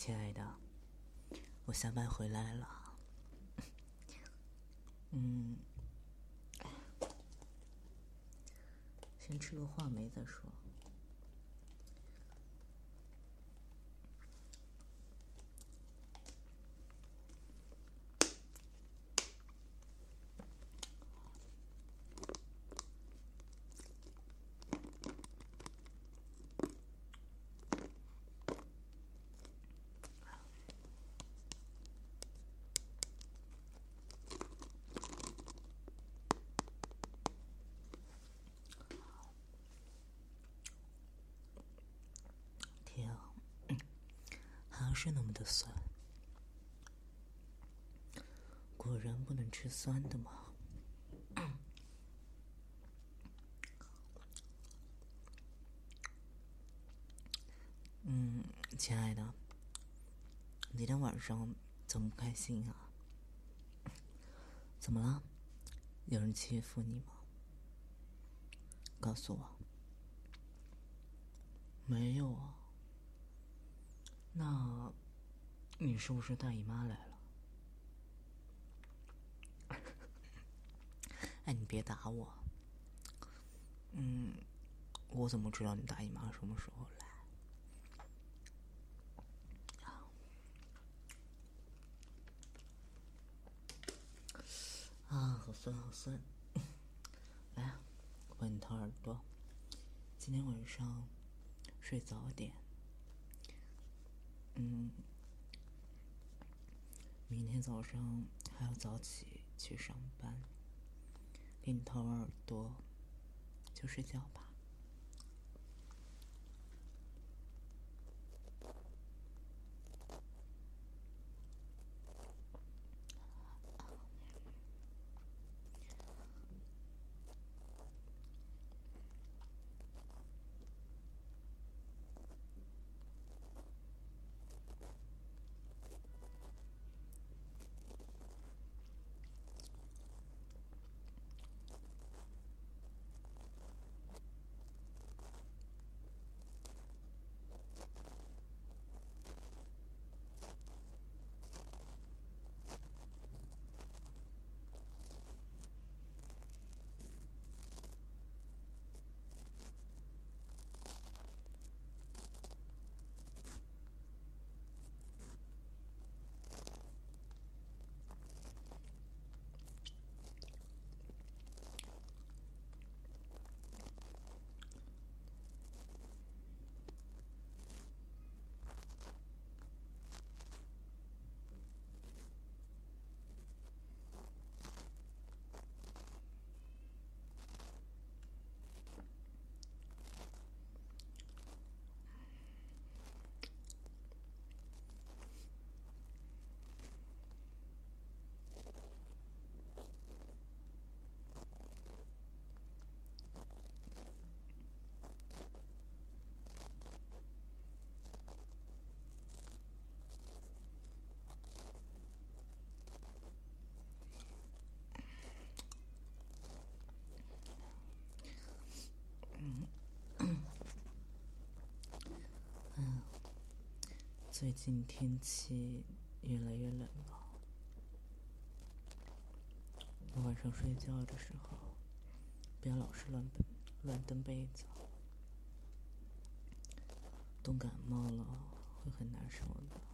亲爱的，我下班回来了。嗯，先吃个话梅再说。天啊，还是那么的酸，果然不能吃酸的嘛。嗯，亲爱的，今天晚上怎么不开心啊？怎么了？有人欺负你吗？告诉我。没有啊。那，你是不是大姨妈来了？哎，你别打我。嗯，我怎么知道你大姨妈什么时候来？啊，好酸，好酸。来，帮你掏耳朵。今天晚上睡早点。嗯，明天早上还要早起去上班。给你掏耳朵，就睡觉吧。最近天气越来越冷了，晚上睡觉的时候不要老是乱蹬乱蹬被子，冻感冒了会很难受的。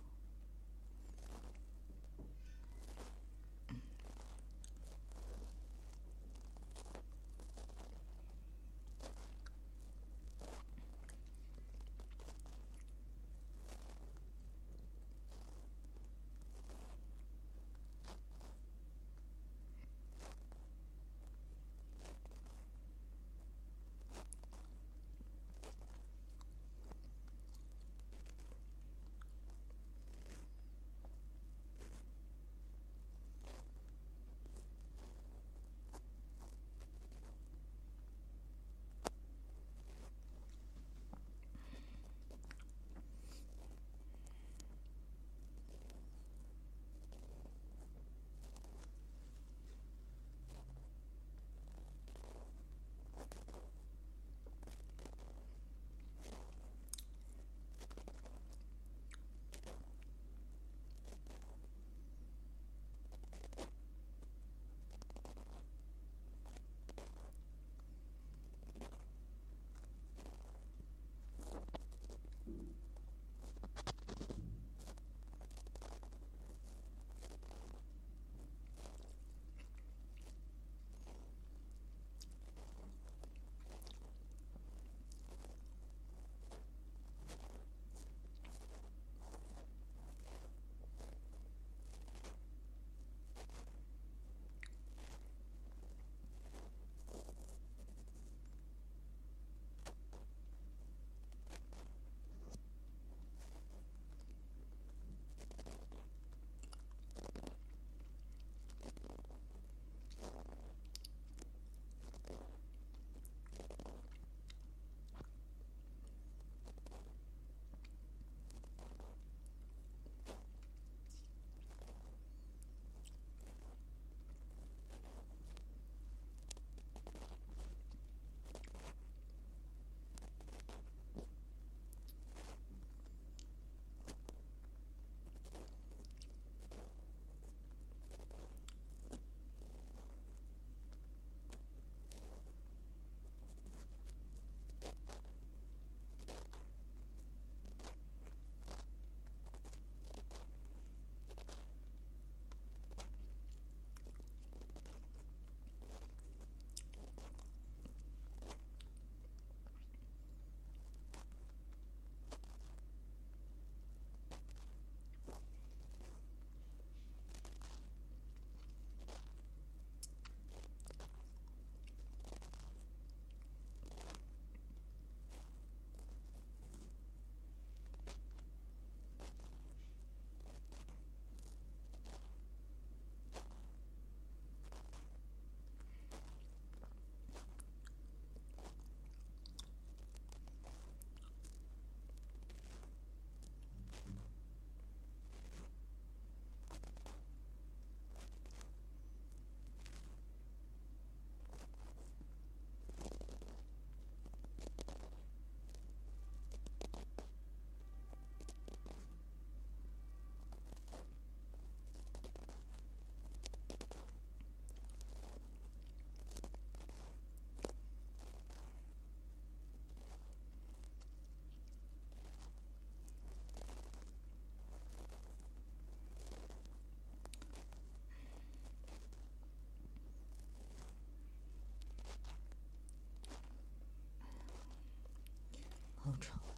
好出。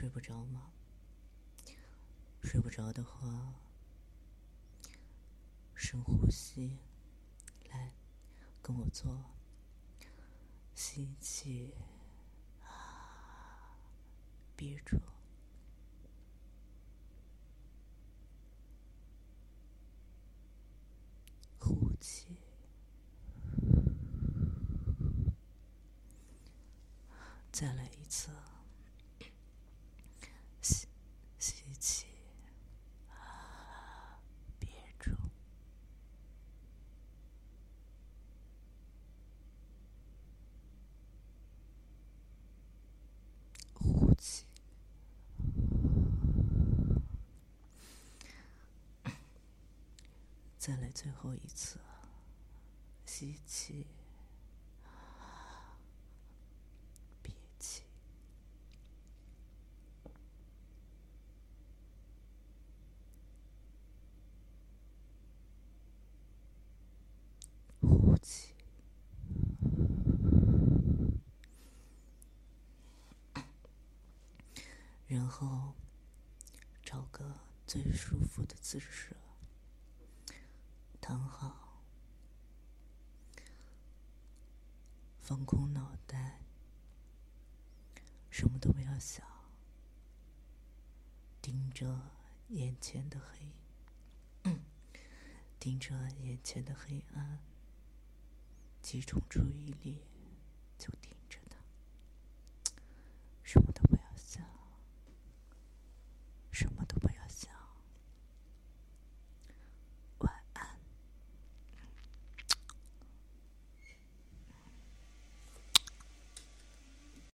睡不着吗？睡不着的话，深呼吸，来，跟我做，吸气，啊憋住，呼气。再来一次，吸吸气，憋住，呼气，再来最后一次，吸气。憋气，呼气然后找个最舒服的姿势，躺好，放空脑袋，什么都不要想，盯着眼前的黑，盯着眼前的黑暗。集中注意力，就盯着他，什么都不要想，什么都不。